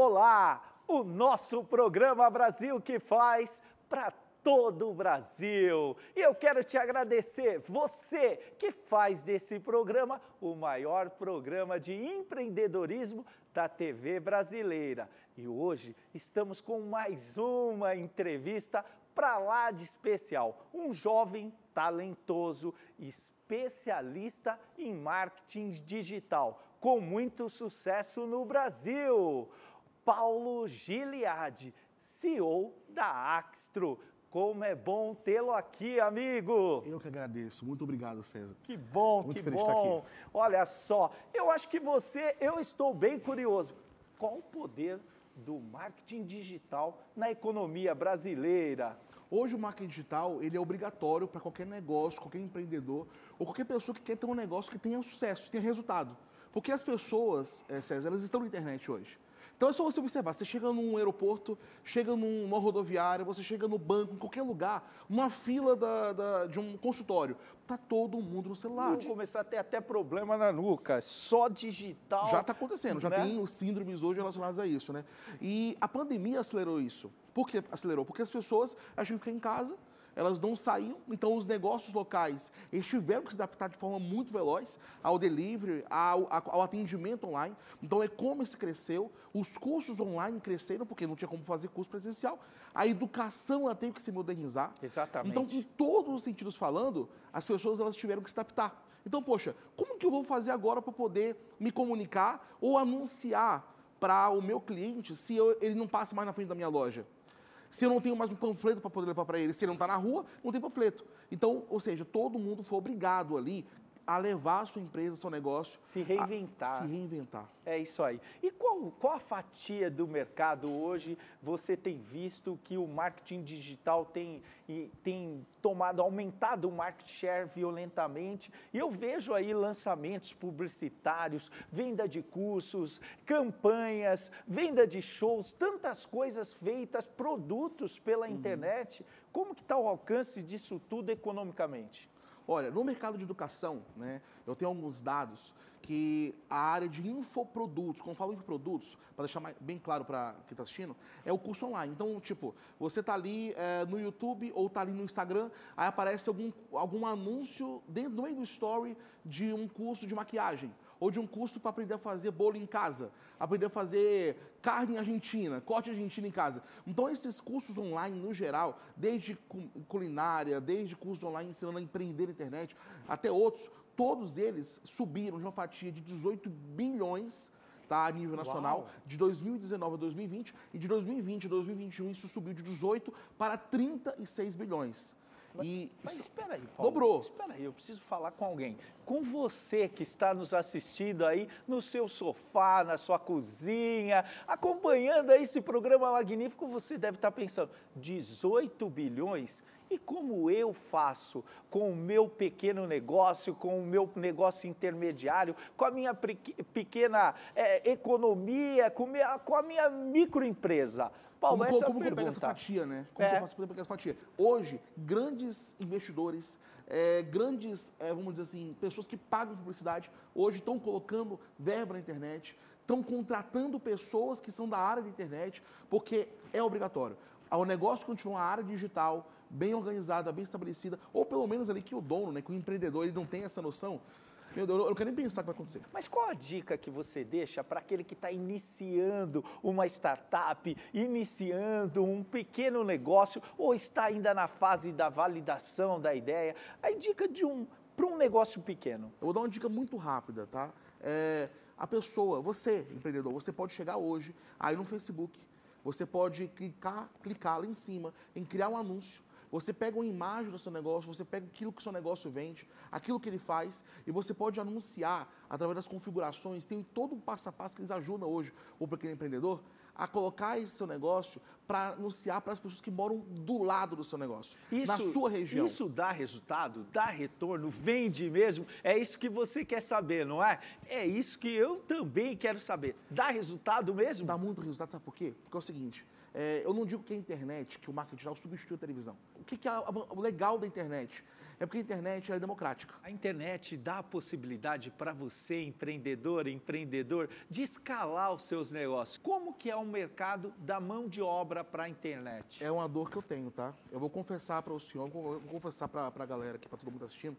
Olá, o nosso programa Brasil que faz para todo o Brasil. E eu quero te agradecer, você que faz desse programa o maior programa de empreendedorismo da TV brasileira. E hoje estamos com mais uma entrevista para lá de especial. Um jovem talentoso, especialista em marketing digital, com muito sucesso no Brasil. Paulo Giliade, CEO da Axtro. Como é bom tê-lo aqui, amigo. Eu que agradeço. Muito obrigado, César. Que bom, Muito que bom. aqui. Olha só, eu acho que você, eu estou bem curioso. Qual o poder do marketing digital na economia brasileira? Hoje o marketing digital ele é obrigatório para qualquer negócio, qualquer empreendedor ou qualquer pessoa que quer ter um negócio que tenha sucesso, tenha resultado. Porque as pessoas, eh, César, elas estão na internet hoje. Então é só você observar, você chega num aeroporto, chega num- numa rodoviária, você chega no banco, em qualquer lugar, uma fila da- da- de um consultório, tá todo mundo no celular. Vamos começar a ter até problema na nuca, só digital. Já está acontecendo, já né? tem os síndromes hoje relacionados a isso, né? E a pandemia acelerou isso. Por que acelerou? Porque as pessoas acham que ficar em casa, elas não saíam, então os negócios locais eles tiveram que se adaptar de forma muito veloz ao delivery, ao, ao atendimento online. Então o e-commerce cresceu, os cursos online cresceram, porque não tinha como fazer curso presencial, a educação ela teve que se modernizar. Exatamente. Então, em todos os sentidos falando, as pessoas elas tiveram que se adaptar. Então, poxa, como que eu vou fazer agora para poder me comunicar ou anunciar para o meu cliente se eu- ele não passa mais na frente da minha loja? Se eu não tenho mais um panfleto para poder levar para ele, se ele não está na rua, não tem panfleto. Então, ou seja, todo mundo foi obrigado ali a levar a sua empresa, seu negócio. Se reinventar. A, se reinventar. É isso aí. E qual, qual a fatia do mercado hoje você tem visto que o marketing digital tem, tem tomado, aumentado o market share violentamente? E eu vejo aí lançamentos publicitários, venda de cursos, campanhas, venda de shows, tantas coisas feitas, produtos pela internet. Como que está o alcance disso tudo economicamente? Olha, no mercado de educação, né, eu tenho alguns dados que a área de infoprodutos, quando eu falo infoprodutos, para deixar mais- bem claro para quem está assistindo, é o curso online. Então, tipo, você está ali eh, no YouTube ou está ali no Instagram, aí aparece algum, algum anúncio dentro, no meio do story de um curso de maquiagem ou de um curso para aprender a fazer bolo em casa, aprender a fazer carne argentina, corte argentino em casa. Então, esses cursos online, no geral, desde cu- culinária, desde cursos online ensinando a empreender na internet, até outros, todos eles subiram de uma fatia de 18 bilhões tá, a nível nacional, Uau. de 2019 a 2020, e de 2020 a 2021 isso subiu de 18 para 36 bilhões. E Mas espera aí, Paulo. Dobrou. Espera aí, eu preciso falar com alguém. Com você que está nos assistindo aí no seu sofá, na sua cozinha, acompanhando aí esse programa magnífico, você deve estar pensando, 18 bilhões? E como eu faço com o meu pequeno negócio, com o meu negócio intermediário, com a minha pequ- pequena eh, economia, com, minha- com a minha microempresa? Paulo, Como, essa é a como eu pego pergunta. essa fatia, né? Como É. eu faço para pegar essa fatia? Hoje, grandes investidores, é, grandes, é, vamos dizer assim, pessoas que pagam publicidade, hoje estão colocando verba na internet, estão contratando pessoas que são da área da internet, porque é obrigatório. O negócio, quando tiver uma área digital bem organizada, bem estabelecida, ou pelo menos ali que o dono, né, que o empreendedor, ele não tem essa noção, meu Deus, eu não quero nem pensar o que vai acontecer. Mas qual a dica que você deixa para aquele que está iniciando uma startup, iniciando um pequeno negócio ou está ainda na fase da validação da ideia? A dica de um para um negócio pequeno. Eu vou dar uma dica muito rápida, tá? É, a pessoa, você, empreendedor, você pode chegar hoje aí no Facebook, você pode clicar, clicar lá em cima em criar um anúncio. Você pega uma imagem do seu negócio, você pega aquilo que o seu negócio vende, aquilo que ele faz, e você pode anunciar através das configurações. Tem todo um passo a passo que eles ajudam hoje o pequeno empreendedor a colocar esse seu negócio para anunciar para as pessoas que moram do lado do seu negócio, na sua região. Isso dá resultado, dá retorno, vende mesmo. É isso que você quer saber, não é? É isso que eu também quero saber. Dá resultado mesmo? Dá muito resultado, sabe por quê? Porque é o seguinte, é, eu não digo que a internet, que o marketing digital substitui a televisão. O que, que é o legal da internet? É porque a internet é democrática. A internet dá a possibilidade para você, empreendedor, empreendedor, de escalar os seus negócios. Como que é o mercado da mão de obra para a internet? É uma dor que eu tenho, tá? Eu vou confessar para o senhor, vou confessar para a galera aqui, para todo mundo assistindo.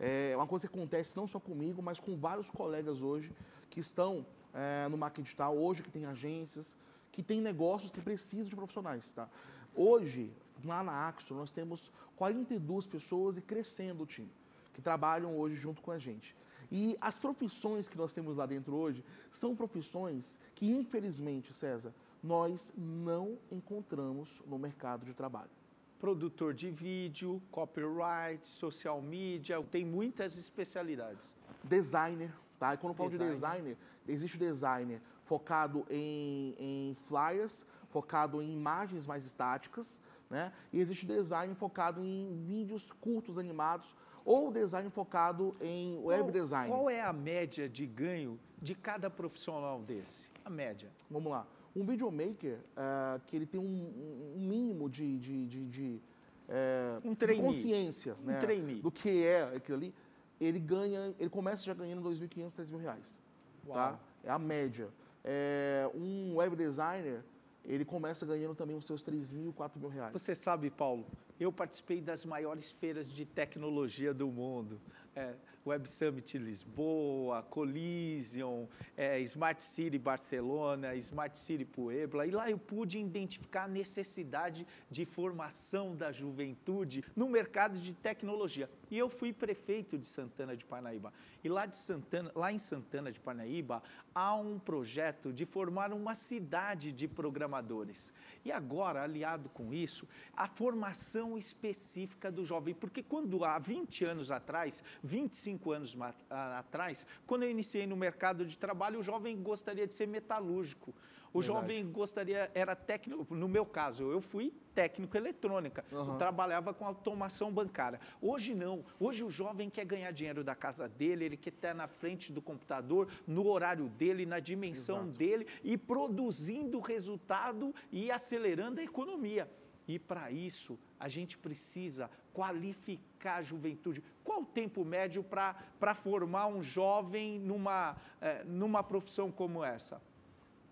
É uma coisa que acontece não só comigo, mas com vários colegas hoje que estão é, no marketing digital, hoje que tem agências, que tem negócios que precisam de profissionais, tá? Hoje, lá na Axto, nós temos 42 pessoas e crescendo o time, que trabalham hoje junto com a gente. E as profissões que nós temos lá dentro hoje são profissões que, infelizmente, César, nós não encontramos no mercado de trabalho. Produtor de vídeo, copyright, social media, tem muitas especialidades. Designer, tá? E quando eu falo designer. de designer, existe o designer focado em, em flyers, focado em imagens mais estáticas, né? E existe design focado em vídeos curtos animados ou design focado em web qual, design. Qual é a média de ganho de cada profissional desse? A média. Vamos lá. Um videomaker uh, que ele tem um, um mínimo de, de, de, de, uh, um de consciência um né, do que é aquilo ali, ele ganha, ele começa já ganhando 2.500, 3 mil reais. Tá? É a média. É, um web designer ele começa ganhando também os seus 3 mil, 4 mil reais. Você sabe, Paulo, eu participei das maiores feiras de tecnologia do mundo. É, Web Summit Lisboa, Collision, é, Smart City Barcelona, Smart City Puebla. E lá eu pude identificar a necessidade de formação da juventude no mercado de tecnologia. E eu fui prefeito de Santana de Parnaíba. E lá, de Santana, lá em Santana de Parnaíba há um projeto de formar uma cidade de programadores. E agora, aliado com isso, a formação específica do jovem. Porque quando há 20 anos atrás, 25 anos atrás, quando eu iniciei no mercado de trabalho, o jovem gostaria de ser metalúrgico. O Verdade. jovem gostaria, era técnico, no meu caso, eu fui técnico eletrônica, uhum. eu trabalhava com automação bancária. Hoje não, hoje o jovem quer ganhar dinheiro da casa dele, ele quer estar na frente do computador, no horário dele, na dimensão Exato. dele e produzindo resultado e acelerando a economia. E para isso, a gente precisa qualificar a juventude. Qual o tempo médio para formar um jovem numa, eh, numa profissão como essa?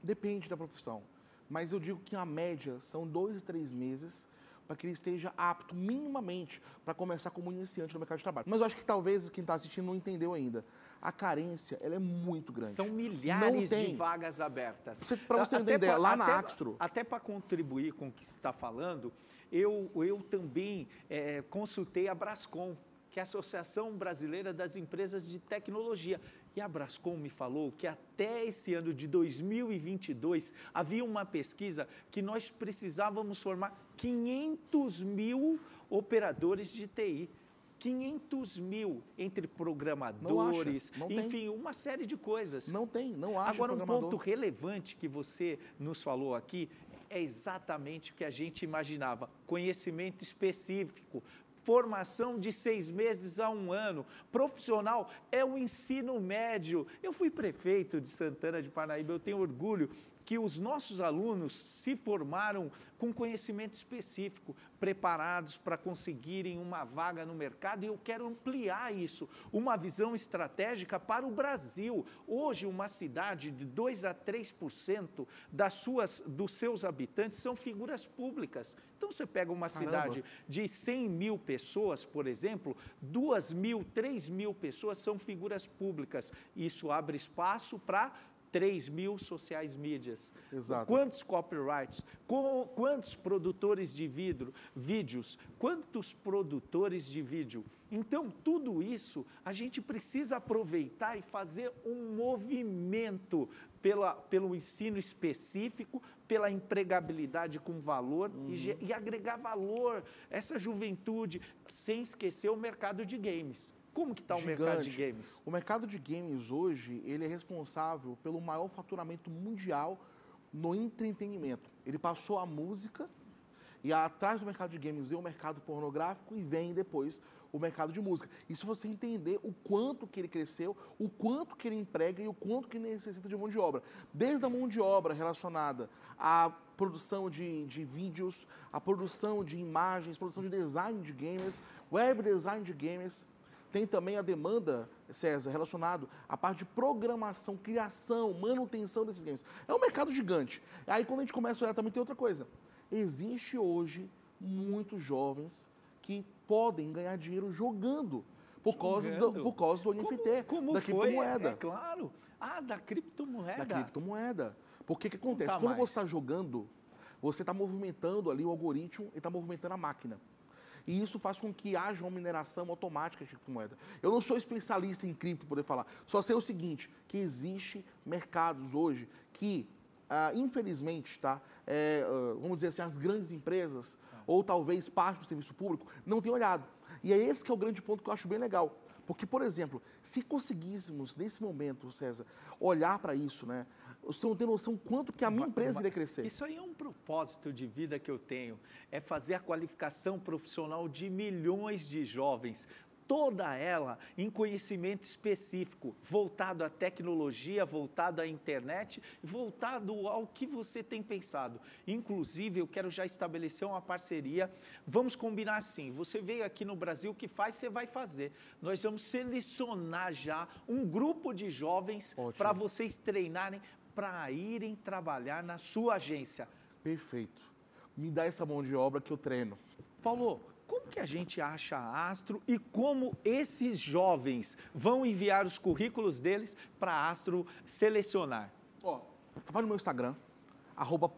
Depende da profissão. Mas eu digo que a média são dois, três meses para que ele esteja apto minimamente para começar como iniciante no mercado de trabalho. Mas eu acho que talvez quem está assistindo não entendeu ainda. A carência ela é muito grande. São milhares de vagas abertas. Para você entender, pra, lá até, na Axtro... Até para contribuir com o que você está falando, eu, eu também é, consultei a Brascom, que é a Associação Brasileira das Empresas de Tecnologia. E a Brascom me falou que até esse ano de 2022 havia uma pesquisa que nós precisávamos formar 500 mil operadores de TI. 500 mil entre programadores, enfim, tem. uma série de coisas. Não tem, não acho Agora, um ponto relevante que você nos falou aqui é exatamente o que a gente imaginava: conhecimento específico, formação de seis meses a um ano. Profissional é o ensino médio. Eu fui prefeito de Santana de Parnaíba, eu tenho orgulho que os nossos alunos se formaram com conhecimento específico, preparados para conseguirem uma vaga no mercado e eu quero ampliar isso, uma visão estratégica para o Brasil. Hoje, uma cidade de 2 a 3% das suas, dos seus habitantes são figuras públicas. Então, você pega uma Caramba. cidade de 100 mil pessoas, por exemplo, 2 mil, 3 mil pessoas são figuras públicas. Isso abre espaço para 3 mil sociais mídias. Exato. Quantos copyrights? Quantos produtores de vidro, vídeos? Quantos produtores de vídeo? Então, tudo isso a gente precisa aproveitar e fazer um movimento pela, pelo ensino específico, pela empregabilidade com valor uhum. e, e agregar valor essa juventude, sem esquecer o mercado de games. Como que está o mercado de games? O mercado de games hoje, ele é responsável pelo maior faturamento mundial no entretenimento. Ele passou a música e atrás do mercado de games vem o mercado pornográfico e vem depois o mercado de música. Isso você entender o quanto que ele cresceu, o quanto que ele emprega e o quanto que necessita de mão de obra. Desde a mão de obra relacionada a produção de, de vídeos, a produção de imagens, produção de design de games, web design de games. Tem também a demanda, César, relacionado à parte de programação, criação, manutenção desses games. É um mercado gigante. Aí quando a gente começa a olhar também tem outra coisa. Existe hoje muitos jovens que podem ganhar dinheiro jogando por causa do, por causa do NFT, como, como da criptomoeda. É, é claro. Ah, da criptomoeda. Da criptomoeda. Porque o que acontece? Conta Quando mais. você está jogando, você está movimentando ali o algoritmo e está movimentando a máquina. E isso faz com que haja uma mineração automática de criptomoeda. Eu não sou especialista em cripto para poder falar. Só sei o seguinte, que existe mercados hoje que, ah, infelizmente, tá, é, ah, vamos dizer assim, as grandes empresas, ou talvez parte do serviço público, não têm olhado. E é esse que é o grande ponto que eu acho bem legal. Porque, por exemplo, se conseguíssemos, nesse momento, César, olhar para isso, né? Você não tem noção quanto que a minha empresa iria crescer. Isso aí é um propósito de vida que eu tenho, é fazer a qualificação profissional de milhões de jovens, toda ela em conhecimento específico, voltado à tecnologia, voltado à internet, voltado ao que você tem pensado. Inclusive, eu quero já estabelecer uma parceria. Vamos combinar assim: você veio aqui no Brasil, o que faz, você vai fazer. Nós vamos selecionar já um grupo de jovens para vocês treinarem para irem trabalhar na sua agência. Perfeito. Me dá essa mão de obra que eu treino. Paulo, como que a gente acha a Astro e como esses jovens vão enviar os currículos deles para a Astro selecionar? Ó, vai no meu Instagram, arroba.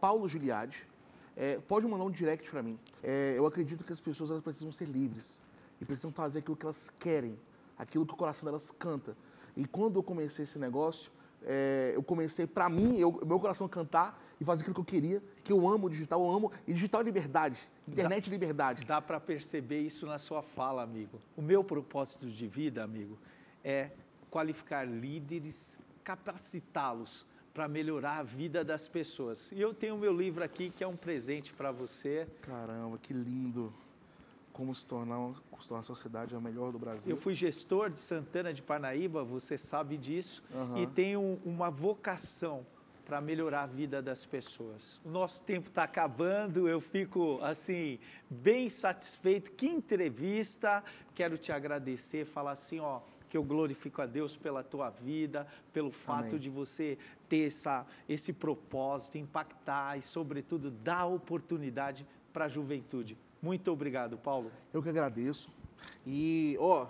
É, pode mandar um direct para mim. É, eu acredito que as pessoas elas precisam ser livres e precisam fazer aquilo que elas querem, aquilo que o coração delas canta. E quando eu comecei esse negócio, é, eu comecei, para mim, eu, meu coração cantar e fazer aquilo que eu queria, que eu amo o digital, eu amo. E digital é liberdade, internet é liberdade. Dá para perceber isso na sua fala, amigo. O meu propósito de vida, amigo, é qualificar líderes, capacitá-los para melhorar a vida das pessoas. E eu tenho o meu livro aqui que é um presente para você. Caramba, que lindo. Como se tornar, se tornar a sociedade a melhor do Brasil. Eu fui gestor de Santana de Parnaíba, você sabe disso, Aham. e tenho uma vocação para melhorar a vida das pessoas. O nosso tempo está acabando, eu fico assim bem satisfeito. Que entrevista! Quero te agradecer, falar assim, ó, que eu glorifico a Deus pela tua vida, pelo fato Amém. de você ter essa, esse propósito, impactar e, sobretudo, dar oportunidade para a juventude. Muito obrigado, Paulo. Eu que agradeço. E, ó,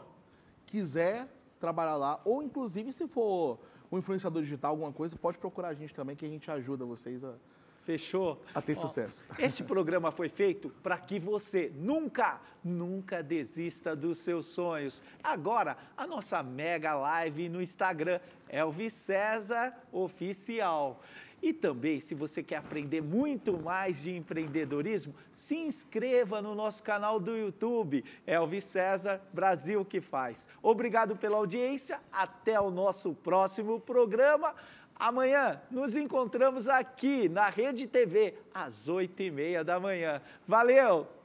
quiser trabalhar lá, ou inclusive se for um influenciador digital, alguma coisa, pode procurar a gente também, que a gente ajuda vocês a, Fechou? a ter Ó, sucesso. Este programa foi feito para que você nunca, nunca desista dos seus sonhos. Agora, a nossa mega live no Instagram, Elvis César Oficial. E também, se você quer aprender muito mais de empreendedorismo, se inscreva no nosso canal do YouTube, Elvis César Brasil que faz. Obrigado pela audiência, até o nosso próximo programa. Amanhã nos encontramos aqui na Rede TV, às oito e meia da manhã. Valeu!